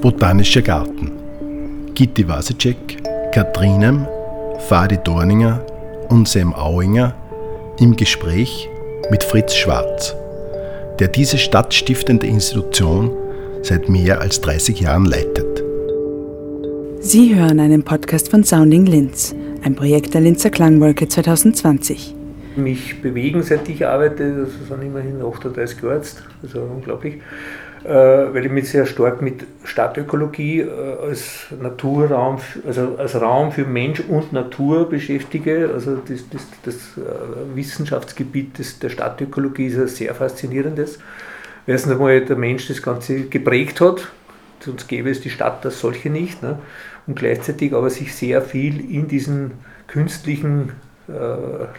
Botanischer Garten. Gitti Wasicek, Katrinem, Fadi Dorninger und Sam Auinger im Gespräch mit Fritz Schwarz, der diese stadtstiftende Institution seit mehr als 30 Jahren leitet. Sie hören einen Podcast von Sounding Linz, ein Projekt der Linzer Klangwolke 2020. Mich bewegen, seit ich arbeite, das sind immerhin 38 Jahre also unglaublich, weil ich mich sehr stark mit Stadtökologie äh, als Naturraum, also als Raum für Mensch und Natur beschäftige. Also das, das, das äh, Wissenschaftsgebiet der Stadtökologie ist ein sehr faszinierendes. Erstens einmal der Mensch das Ganze geprägt hat, sonst gäbe es die Stadt als solche nicht. Ne? Und gleichzeitig aber sich sehr viel in diesen künstlichen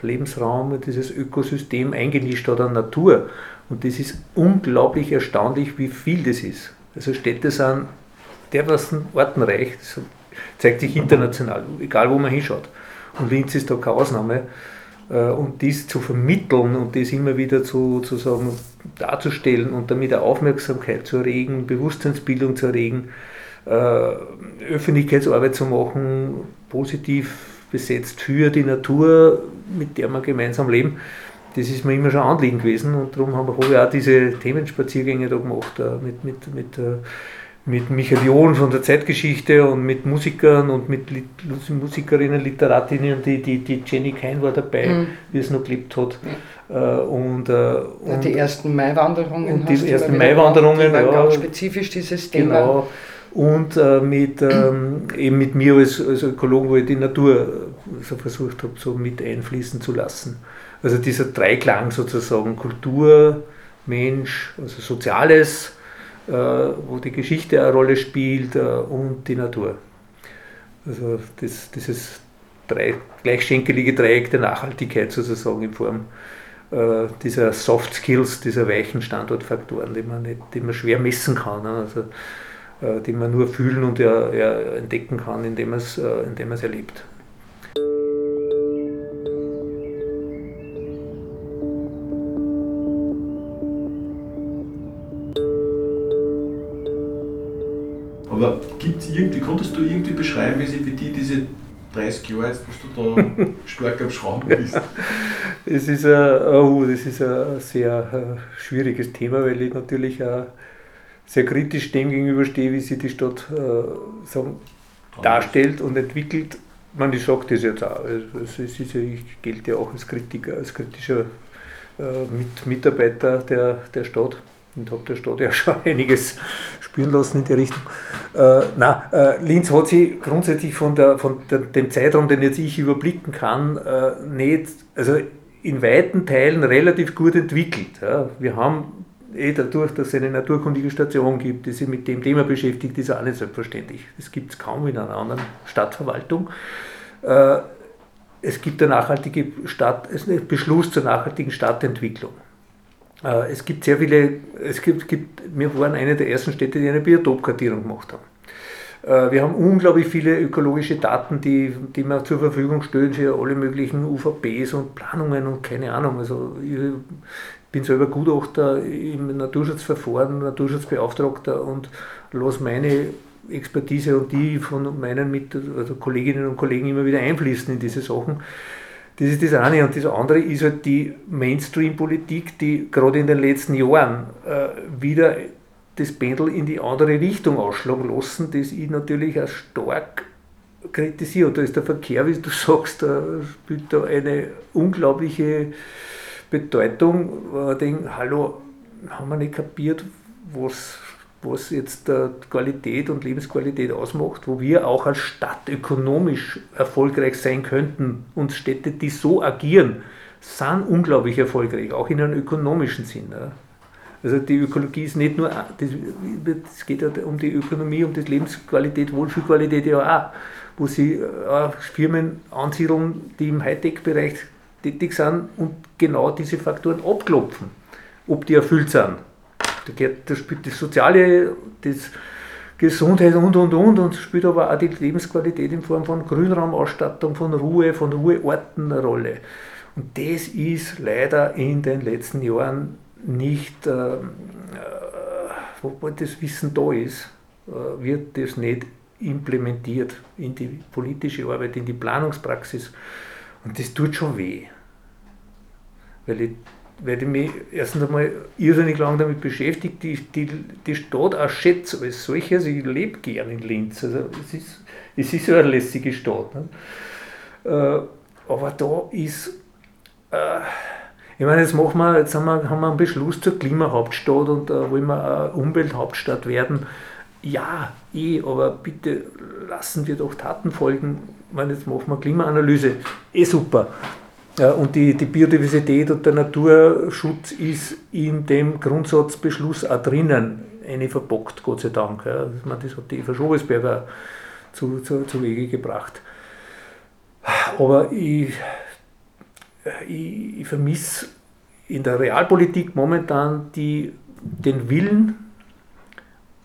Lebensraum, dieses Ökosystem eingenischt hat an Natur. Und das ist unglaublich erstaunlich, wie viel das ist. Also Städte sind dermaßen artenreich, das zeigt sich international, egal wo man hinschaut. Und Linz ist da keine Ausnahme. Äh, und dies zu vermitteln und das immer wieder zu, zu sagen, darzustellen und damit eine Aufmerksamkeit zu erregen, Bewusstseinsbildung zu erregen, äh, Öffentlichkeitsarbeit zu machen, positiv besetzt für die Natur, mit der wir gemeinsam leben, das ist mir immer schon Anliegen gewesen und darum habe ich auch diese Themenspaziergänge da gemacht äh, mit, mit, mit, äh, mit Michael John von der Zeitgeschichte und mit Musikern und mit Musikerinnen, Literatinnen, die, die, die Jenny Kein war dabei, mhm. wie es noch gelebt hat. Ja. Äh, und, und, die ersten Maiwanderungen. Und die ersten Maiwanderungen, ja. Ganz spezifisch dieses Thema. Genau. Und äh, mit, ähm, eben mit mir als, als Ökologen, wo ich die Natur so versucht habe, so mit einfließen zu lassen. Also dieser Dreiklang sozusagen Kultur, Mensch, also Soziales, äh, wo die Geschichte eine Rolle spielt äh, und die Natur. Also das, dieses drei, gleichschenkelige Dreieck der Nachhaltigkeit sozusagen in Form äh, dieser Soft Skills, dieser weichen Standortfaktoren, die man, nicht, die man schwer messen kann. Ne? Also, äh, die man nur fühlen und ja, ja entdecken kann, indem man es äh, erlebt. Aber gibt's irgendwie, konntest du irgendwie beschreiben, wie sich für dich diese 30 Jahre jetzt, dass du da stark am Schrauben bist? Es ist ein, oh, das ist ein sehr äh, schwieriges Thema, weil ich natürlich auch sehr kritisch dem gegenüberstehe, wie sich die Stadt äh, sagen, darstellt und entwickelt. Man, ich sage das jetzt auch. Also es ist ja, ich gelte ja auch als Kritiker, als kritischer äh, Mit Mitarbeiter der, der Stadt und habe der Stadt ja schon einiges spüren lassen in die Richtung. Äh, na, äh, Linz hat sich grundsätzlich von, der, von der, dem Zeitraum, den jetzt ich überblicken kann, äh, nicht, also in weiten Teilen relativ gut entwickelt. Ja. Wir haben eh dadurch, dass es eine naturkundige Station gibt, die sich mit dem Thema beschäftigt, ist auch nicht selbstverständlich. Das gibt es kaum in einer anderen Stadtverwaltung. Äh, es gibt eine nachhaltige Stadt, es ist ein Beschluss zur nachhaltigen Stadtentwicklung. Äh, es gibt sehr viele, es gibt, gibt, wir waren eine der ersten Städte, die eine Biotopkartierung gemacht haben. Äh, wir haben unglaublich viele ökologische Daten, die, die wir zur Verfügung stellen für alle möglichen UVPs und Planungen und keine Ahnung. Also ich bin selber Gutachter im Naturschutzverfahren, Naturschutzbeauftragter und lasse meine Expertise und die von meinen Mit also Kolleginnen und Kollegen immer wieder einfließen in diese Sachen. Das ist das eine. Und das andere ist halt die Mainstream-Politik, die gerade in den letzten Jahren äh, wieder das Pendel in die andere Richtung ausschlagen lassen, das ich natürlich auch stark kritisiere. Und da ist der Verkehr, wie du sagst, da spielt da eine unglaubliche Bedeutung. Denke, hallo, haben wir nicht kapiert, was was jetzt äh, Qualität und Lebensqualität ausmacht, wo wir auch als Stadt ökonomisch erfolgreich sein könnten. Und Städte, die so agieren, sind unglaublich erfolgreich, auch in einem ökonomischen Sinn. Also die Ökologie ist nicht nur, es geht ja um die Ökonomie, um die Lebensqualität, Wohlfühlqualität ja auch, wo sie äh, Firmen ansiedeln, die im Hightech-Bereich tätig sind und genau diese Faktoren abklopfen, ob die erfüllt sind. Da, geht, da spielt das Soziale, das Gesundheit und und und und spielt aber auch die Lebensqualität in Form von Grünraumausstattung, von Ruhe, von Ruheorten eine Rolle. Und das ist leider in den letzten Jahren nicht, äh, äh, wo das Wissen da ist. äh, wird das nicht implementiert in die politische Arbeit, in die Planungspraxis. Und das tut schon weh. Weil ich, weil ich mich erstens einmal irrsinnig lange damit beschäftigt, die, die, die Stadt auch schätze als solche. Also ich lebe gern in Linz. Also es ist, es ist eine lässige Stadt. Ne? Äh, aber da ist. Äh, ich meine, jetzt, machen wir, jetzt haben, wir, haben wir einen Beschluss zur Klimahauptstadt und äh, wollen wir eine Umwelthauptstadt werden. Ja, eh, aber bitte lassen wir doch Taten folgen. Ich meine, jetzt machen wir Klimaanalyse. Eh super. Und die, die Biodiversität und der Naturschutz ist in dem Grundsatzbeschluss auch drinnen. Eine verbockt, Gott sei Dank. Ja. Das hat die Eva Schobesberger zu, zu, zu Wege gebracht. Aber ich, ich, ich vermisse in der Realpolitik momentan die, den Willen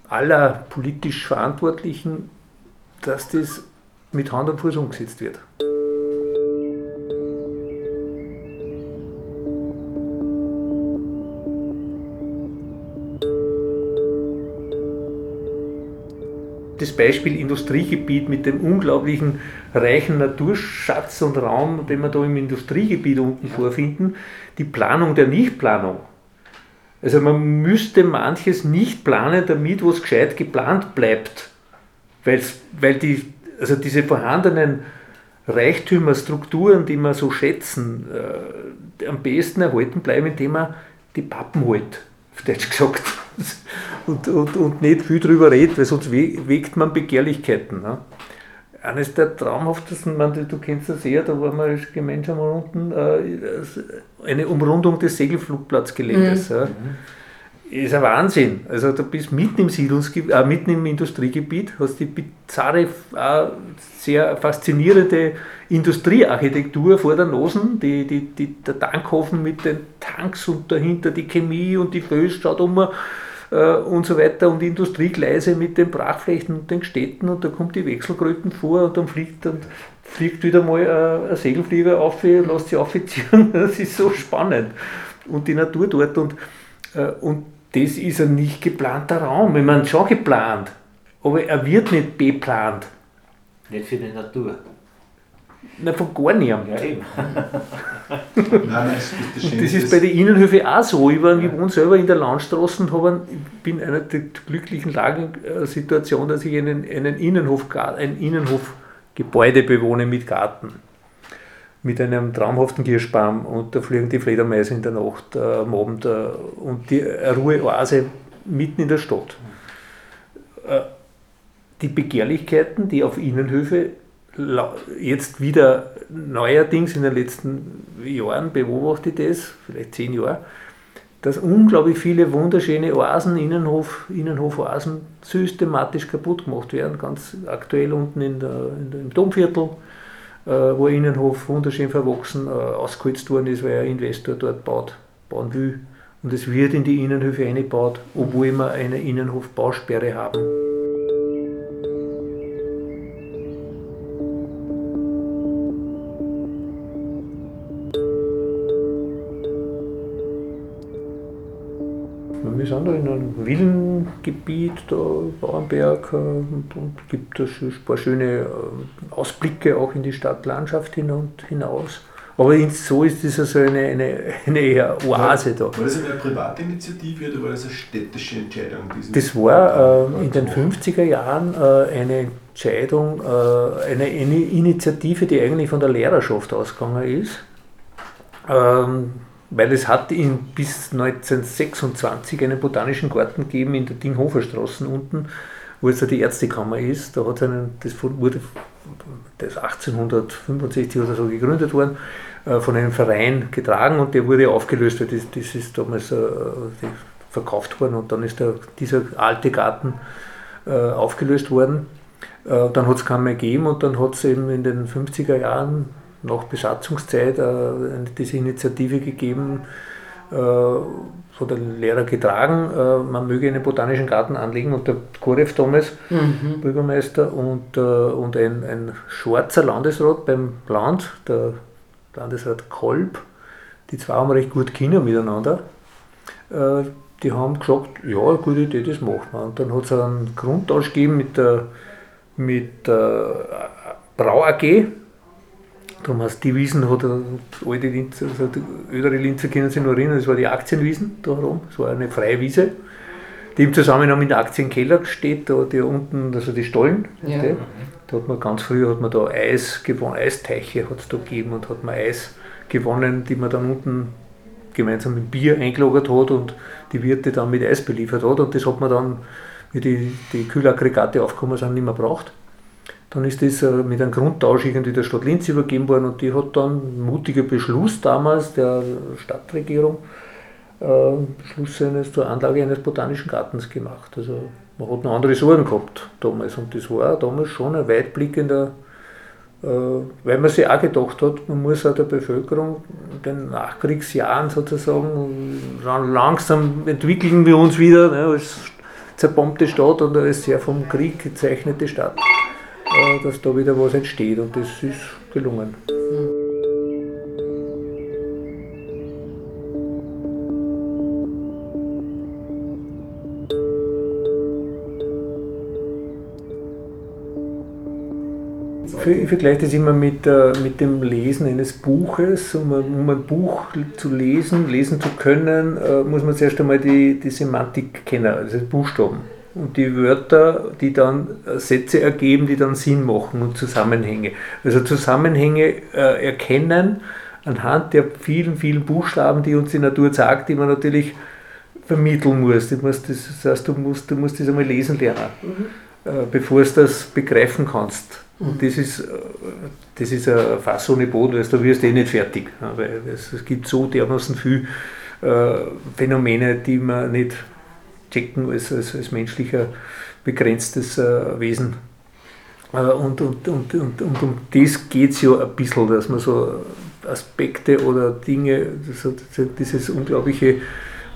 aller politisch Verantwortlichen, dass das mit Hand und Fuß umgesetzt wird. Das Beispiel Industriegebiet mit dem unglaublichen reichen Naturschatz und Raum, den wir da im Industriegebiet unten vorfinden, die Planung der Nichtplanung. Also man müsste manches nicht planen, damit was gescheit geplant bleibt. Weil's, weil die, also diese vorhandenen Reichtümer, Strukturen, die wir so schätzen, äh, am besten erhalten bleiben, indem man die Pappen holt, auf Deutsch gesagt und, und, und nicht viel darüber redet, weil sonst wegt man Begehrlichkeiten. Ne? Eines der traumhaftesten, man, du kennst das sehr, da waren wir gemeinsam unten, äh, eine Umrundung des Segelflugplatzgeländes. Mhm. Ja. Ist ein Wahnsinn. Also du bist mitten im Siedlungsgebiet, äh, mitten im Industriegebiet, hast die bizarre, äh, sehr faszinierende Industriearchitektur vor der Nase, die, die, die, der Tankhofen mit den Tanks und dahinter die Chemie und die Föß schaut um äh, und so weiter und Industriegleise mit den Brachflächen und den Städten und da kommt die Wechselkröten vor und dann fliegt, dann fliegt wieder mal äh, ein Segelflieger auf, lässt sich aufziehen. Das ist so spannend. Und die Natur dort und, äh, und das ist ein nicht geplanter Raum. Ich meine, schon geplant, aber er wird nicht beplant. Nicht für die Natur. Nein, von gar niemandem. Ja, eben. Nein, das, das, das ist bei den Innenhöfen auch so. Ich, war, ich wohne selber in der Landstraße und habe, bin in einer der glücklichen Lagensituation, dass ich einen, einen Innenhof, ein Innenhofgebäude bewohne mit Garten. Mit einem traumhaften Kirschbaum und da fliegen die Fledermäuse in der Nacht äh, am Abend äh, und die Ruheoase mitten in der Stadt. Äh, die Begehrlichkeiten, die auf Innenhöfe jetzt wieder neuerdings in den letzten Jahren beobachte ich das, vielleicht zehn Jahre, dass unglaublich viele wunderschöne Oasen, Innenhof, Innenhofoasen systematisch kaputt gemacht werden. Ganz aktuell unten in der, in der, im Domviertel, äh, wo ein Innenhof wunderschön verwachsen äh, ausgeholzt worden ist, weil ein Investor dort baut, bauen will. Und es wird in die Innenhöfe eingebaut, obwohl wir eine Innenhofbausperre haben. Da in einem Villengebiet, da Bauernberg, äh, und, und gibt da ein paar schöne äh, Ausblicke auch in die Stadtlandschaft hin und hinaus. Aber so ist das also eine, eine, eine eher Oase da. War das eine Privatinitiative oder war das eine städtische Entscheidung? Das war äh, in den 50er Jahren äh, eine Entscheidung, äh, eine, eine, Initiative, die eigentlich von der Lehrerschaft ausgegangen ist. Ähm, weil es hat in, bis 1926 einen botanischen Garten gegeben in der Dinghoferstraße unten, wo jetzt die Ärztekammer ist. Da hat einen, das wurde das 1865 oder so gegründet worden, äh, von einem Verein getragen und der wurde aufgelöst, weil das, das ist damals äh, verkauft worden und dann ist der, dieser alte Garten äh, aufgelöst worden. Dann hat es keinen mehr gegeben und dann hat es eben in den 50er Jahren nach Besatzungszeit äh, diese Initiative gegeben, äh, von der Lehrer getragen, äh, man möge einen botanischen Garten anlegen und der Korev damals, mhm. Bürgermeister, und, äh, und ein, ein schwarzer Landesrat beim Land, der Landesrat Kolb, die zwei haben recht gut Kinder miteinander, äh, die haben gesagt, ja, gute Idee, das machen wir. Und dann hat es einen Grundtausch gegeben mit der, mit der Brau AG. Heißt die Wiesen, hat alte Linzer, also ältere Linzer kennen sich noch erinnern, das war die Aktienwiesen da herum, das war eine freie Wiese. Die im Zusammenhang mit dem Aktienkeller steht, da die unten, also die Stollen. Ja. Da hat man ganz früh hat man da Eis gewonnen, Eisteiche hat es da gegeben und hat man Eis gewonnen, die man dann unten gemeinsam mit Bier eingelagert hat und die Wirte dann mit Eis beliefert hat. Und das hat man dann, wie die, die Kühlaggregate aufgekommen sind, nicht mehr braucht. Dann ist das äh, mit einem Grundtausch irgendwie der Stadt Linz übergeben worden und die hat dann einen mutigen Beschluss damals der Stadtregierung, äh, Beschluss eines, zur Anlage eines botanischen Gartens gemacht. Also man hat noch andere Sorgen gehabt damals und das war damals schon ein weitblickender äh, weil man sich auch gedacht hat, man muss auch der Bevölkerung in den Nachkriegsjahren sozusagen, langsam entwickeln wir uns wieder ne, als zerbombte Stadt oder als sehr vom Krieg gezeichnete Stadt, dass da wieder was entsteht und das ist gelungen. ich vergleiche das immer mit, äh, mit dem Lesen eines Buches. Um, um, ein Buch zu lesen, lesen zu können, äh, muss man zuerst einmal die, die Semantik kennen, also Buchstaben. Und die Wörter, die dann äh, Sätze ergeben, die dann Sinn machen und Zusammenhänge. Also Zusammenhänge äh, erkennen anhand der vielen, vielen Buchstaben, die uns die Natur sagt, die man natürlich vermitteln muss. Das heißt, du musst, du musst das einmal lesen lernen, mhm. äh, bevor du das begreifen kannst. Und das ist, äh, das ist ein Fass ohne Boden, also da wirst du eh nicht fertig. Weil es, es gibt so dermaßen viele äh, Phänomene, die man nicht checken als, als, als menschlicher begrenztes äh, Wesen. Äh, und, und, und, und, und um das geht es ja ein bisschen, dass man so Aspekte oder Dinge, so dieses unglaubliche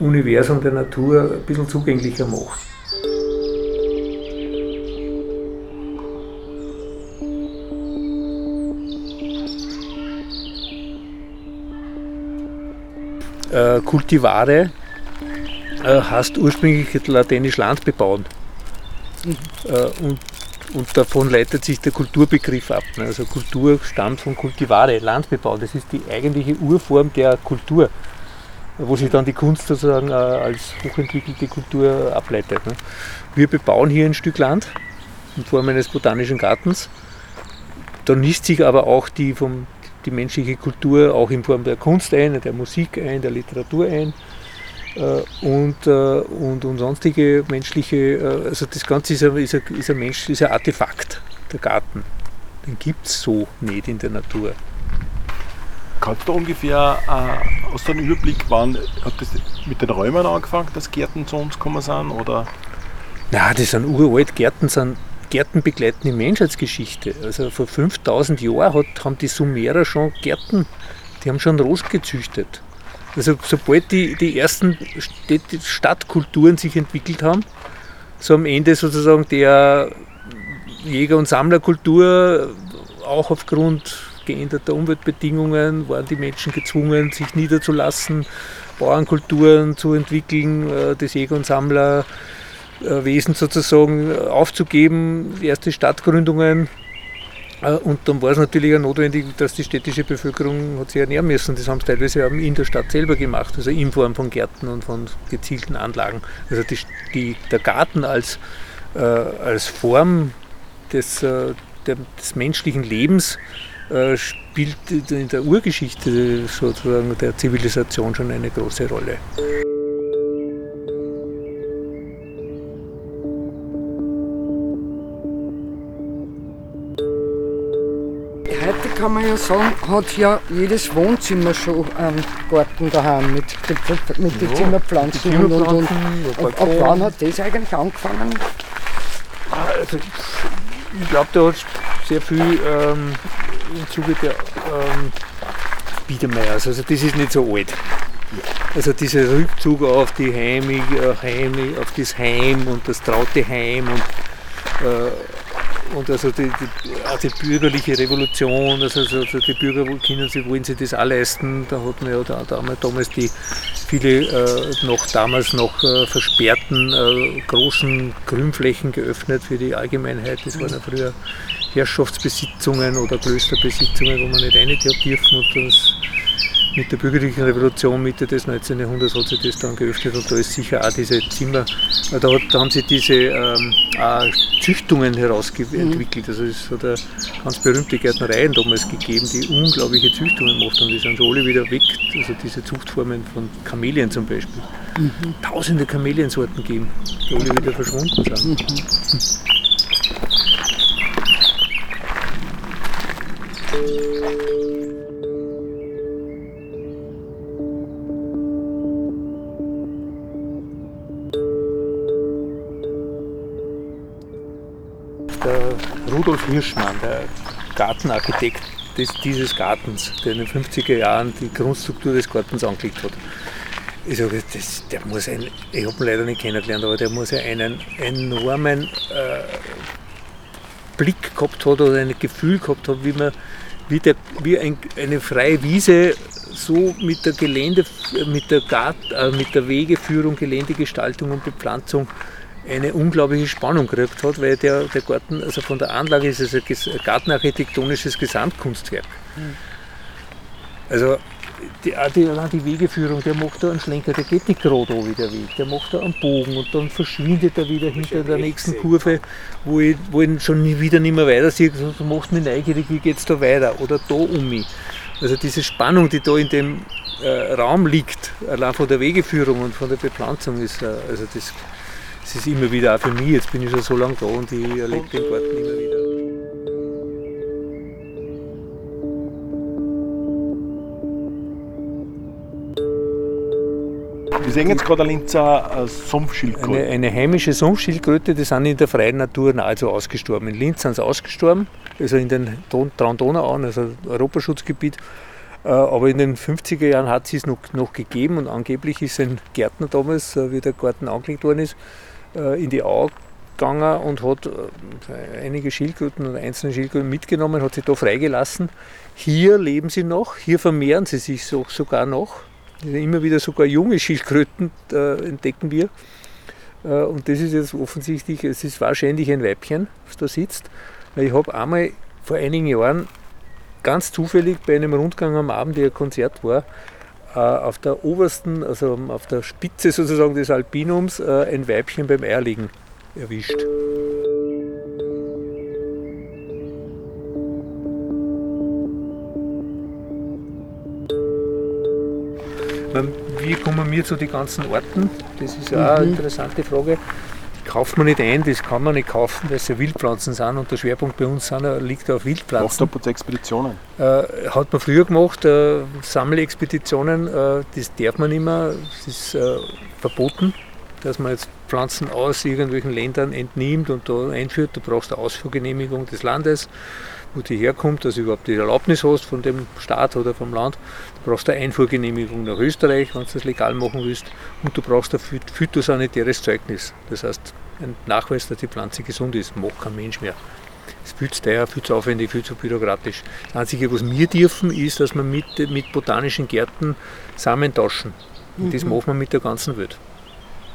Universum der Natur ein bisschen zugänglicher macht. äh, Kultivare äh, heißt ursprünglich lateinisch Land bebauen. Mhm. Äh, und, und davon leitet sich der Kulturbegriff ab. Ne? Also Kultur stammt von Kultivare, Landbebau. Das ist die eigentliche Urform der Kultur, wo sich dann die Kunst sozusagen äh, als hochentwickelte Kultur ableitet. Ne? Wir bebauen hier ein Stück Land in Form eines botanischen Gartens. Da nisst sich aber auch die vom die menschliche Kultur auch in Form der Kunst ein, der Musik ein, der Literatur ein und, äh, und, und sonstige menschliche, äh, also das Ganze ist ein, ist ein, ist ein, Mensch, ist ein Artefakt, der Garten. Den gibt es so nicht in der Natur. Kannst du ungefähr, äh, hast du einen Überblick, wann hat das mit den Räumen angefangen, dass Gärten zu uns gekommen sind? Oder? Na, das sind uralt Gärten, sind Gärten begleiten die Menschheitsgeschichte. Also vor 5000 Jahren hat, haben die Sumerer schon Gärten, die haben schon Rost gezüchtet. Also sobald die, die ersten Stadtkulturen sich entwickelt haben, so am Ende sozusagen der Jäger- und Sammlerkultur, auch aufgrund geänderter Umweltbedingungen, waren die Menschen gezwungen, sich niederzulassen, Bauernkulturen zu entwickeln, äh, das Jäger- und Sammler äh, Wesen sozusagen aufzugeben, erste Stadtgründungen. Äh, und dann war es natürlich auch notwendig, dass die städtische Bevölkerung hat sich ernähren müssen. Das haben sie teilweise in der Stadt selber gemacht, also in Form von Gärten und von gezielten Anlagen. Also die, die, der Garten als, äh, als Form des, äh, der, des menschlichen Lebens äh, spielt in der Urgeschichte sozusagen der Zivilisation schon eine große Rolle. Man ja sagen, hat ja jedes Wohnzimmer schon einen Garten daheim mit, mit, mit den Zimmerpflanzen. Und, und, und, und ab wann hat das eigentlich angefangen? Also ich, ich glaube, da hat sehr viel ähm, im Zuge der ähm, Biedermeiers. Also das ist nicht so alt. Also dieser Rückzug auf die Heimig, äh, Heimig, auf das Heim und das traute Heim und äh, und also die, die, auch die bürgerliche Revolution, also, also die Bürger können sie, wollen sich das auch leisten. Da hat man ja da, damals, damals die viele äh, noch damals noch äh, versperrten äh, großen Grünflächen geöffnet für die Allgemeinheit. Das waren ja früher Herrschaftsbesitzungen oder Klösterbesitzungen, wo man nicht rein dürfen und das mit der bürgerlichen Revolution Mitte des 19. Jahrhunderts hat sich das dann geöffnet und da ist sicher auch diese Zimmer, äh, da, da haben sich diese ähm, Züchtungen herausentwickelt. Also es hat eine ganz berühmte Gärtnereien damals gegeben, die unglaubliche Züchtungen macht und die sind schon alle wieder weg. Also diese Zuchtformen von Kamelien zum Beispiel. Mhm. Tausende Kameliensorten gegeben, die alle wieder verschwunden sind. Mhm. Rudolf Hirschmann, der Gartenarchitekt des, dieses Gartens, der in den 50er Jahren die Grundstruktur des Gartens angelegt hat. Ich sage, das, der muss ein, ich habe ihn leider nicht kennengelernt, aber der muss ja einen enormen äh, Blick gehabt hat oder ein Gefühl gehabt hat, wie man wie, der, wie ein, eine freie Wiese so mit der Gelände, mit der, Gart, äh, mit der Wegeführung, Geländegestaltung und Bepflanzung eine unglaubliche Spannung gekriegt hat, weil der, der Garten, also von der Anlage ist es ein gartenarchitektonisches Gesamtkunstwerk. Mhm. Also die, die, die Wegeführung, der macht da einen Schlenker, der geht nicht gerade wie der Weg, der macht da einen Bogen und dann verschwindet er wieder hinter der nächsten Kurve, wo ich, wo ich schon wieder nicht mehr weiter sehe, so also, macht mich neugierig, wie geht es da weiter oder da um mich. Also diese Spannung, die da in dem äh, Raum liegt, allein von der Wegeführung und von der Bepflanzung, ist, äh, also das es ist immer wieder auch für mich, jetzt bin ich schon so lange da und ich erlebe den Garten immer wieder. Wir sehen jetzt gerade eine Linzer äh, Sumpfschildkröte. Eine, eine, heimische Sumpfschildkröte, die sind in der freien Natur nahezu ausgestorben. In Linz sind sie ausgestorben, also in den Traun-Donau-Auen, also Europaschutzgebiet. Äh, aber in den 50er Jahren hat es noch, noch gegeben und angeblich ist ein Gärtner damals, äh, wie der Garten angelegt worden ist, in die Au gegangen und hat äh, einige Schildkröten und einzelne Schildkröten mitgenommen, hat sie da freigelassen. Hier leben sie noch, hier vermehren sie sich so, sogar noch. Immer wieder sogar junge Schildkröten äh, entdecken wir. Äh, und das ist jetzt offensichtlich, es ist wahrscheinlich ein Weibchen, was da sitzt. Ich habe einmal vor einigen Jahren ganz zufällig bei einem Rundgang am Abend, der ein Konzert war, äh, auf der obersten, also auf der Spitze sozusagen des Alpinums äh, ein Weibchen beim Eierlegen erwischt. Wie kommen wir zu den ganzen Orten? Das ist auch eine interessante Frage kauft man nicht ein, das kann man nicht kaufen, weil es ja Wildpflanzen sind und der Schwerpunkt bei uns sind, liegt auf Wildpflanzen. Macht Expeditionen? Äh, hat man früher gemacht, äh, Sammelexpeditionen, äh, das darf man nicht mehr, das ist äh, verboten, dass man jetzt Pflanzen aus irgendwelchen Ländern entnimmt und da einführt. Du brauchst eine Ausfuhrgenehmigung des Landes, wo die herkommt, dass du überhaupt die Erlaubnis hast von dem Staat oder vom Land. Du brauchst eine Einfuhrgenehmigung nach Österreich, wenn du das legal machen willst. Und du brauchst ein phytosanitäres Zeugnis. Das heißt, ein Nachweis, dass die Pflanze gesund ist, macht kein Mensch mehr. Es ist viel zu teuer, viel zu aufwendig, viel zu bürokratisch. Das Einzige, was wir dürfen, ist, dass wir mit, mit botanischen Gärten Samen tauschen. Und das mhm. machen wir mit der ganzen Welt.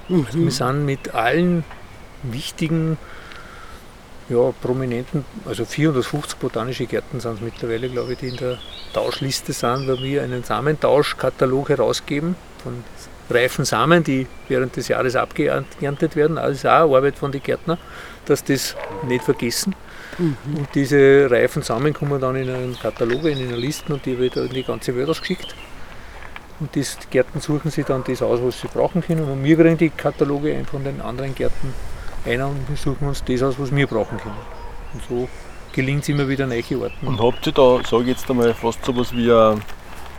Mhm. Also wir sind mit allen wichtigen, ja, prominenten, also 450 botanische Gärten sind es mittlerweile, glaube ich, die in der Tauschliste sind, weil wir einen Samentauschkatalog herausgeben von reifen Samen, die während des Jahres abgeerntet werden. Das ist auch eine Arbeit von den Gärtnern, dass das nicht vergessen. Mhm. Und diese reifen Samen kommen dann in einen Katalog, in eine Liste und die wird in die ganze Welt ausgeschickt. Und die Gärten suchen sich dann das aus, was sie brauchen können. Und wir kriegen die Kataloge ein von den anderen Gärten ein und wir suchen uns das aus, was wir brauchen können. Und so gelingt es immer wieder neue Orten. Und habt ihr da, sage ich jetzt einmal, fast so was wie eine,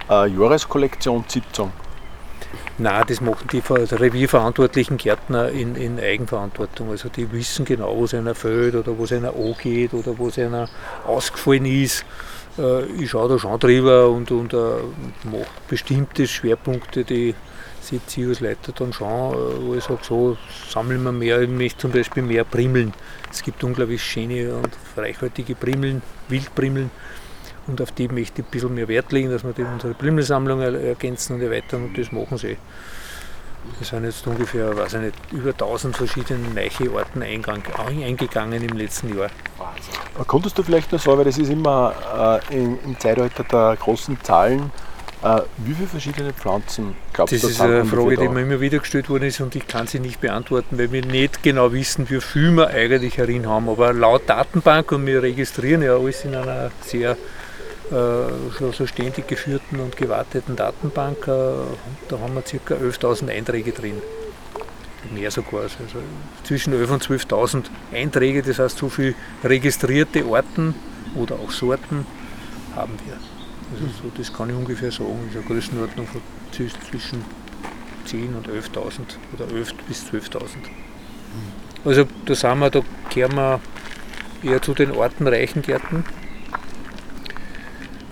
eine Jahreskollektionssitzung? Nein, das machen die revierverantwortlichen Gärtner in, in, Eigenverantwortung. Also die wissen genau, wo es einer fällt oder wo es einer angeht oder wo es einer ausgefallen ist. äh, ich schaue da schon drüber und, und äh, mache bestimmte Schwerpunkte, die setze ich dann schon, äh, wo ich sage, so sammeln wir mehr, ich möchte zum Beispiel mehr Primeln. Es gibt unglaublich schöne und reichhaltige Primeln, Wildprimeln und auf die möchte ich ein bisschen mehr Wert legen, dass wir die unsere Primelsammlung ergänzen und erweitern und das machen sie. Wir sind jetzt ungefähr, weiß ich nicht, über 1000 verschiedene neue Orten eingegangen im letzten Jahr. Wahnsinn. Konntest du vielleicht noch sagen, weil das ist immer äh, im Zeitalter der großen Zahlen, äh, wie viele verschiedene Pflanzen glaubst du? Das ist eine Frage, die mir immer wieder gestellt worden ist und ich kann sie nicht beantworten, weil wir nicht genau wissen, wie viel wir eigentlich herin haben. Aber laut Datenbank, und wir registrieren ja alles in einer sehr äh, schon so ständig geführten und gewarteten Datenbank, äh, da haben wir ca. 11.000 Einträge drin. Mehr sogar. Also zwischen 11.000 und 12.000 Einträge, das heißt so viele registrierte Orten oder auch Sorten haben wir. Also so, das kann ich ungefähr sagen, das ist eine Größenordnung von zwischen 10.000 und 11.000 oder 11.000 bis 12.000. Also da sind wir, da kehren wir eher zu den artenreichen Gärten.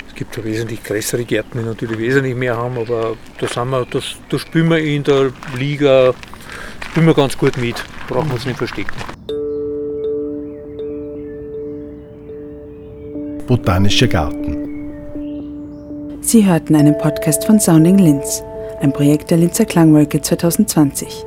Es gibt ja wesentlich größere Gärten, die natürlich wesentlich mehr haben, aber da, sind wir, das, da spielen wir in der Liga spielen wir ganz gut mit, brauchen wir uns nicht verstecken. Botanischer Garten Sie hörten einen Podcast von Sounding Linz, ein Projekt der Linzer Klangwolke 2020.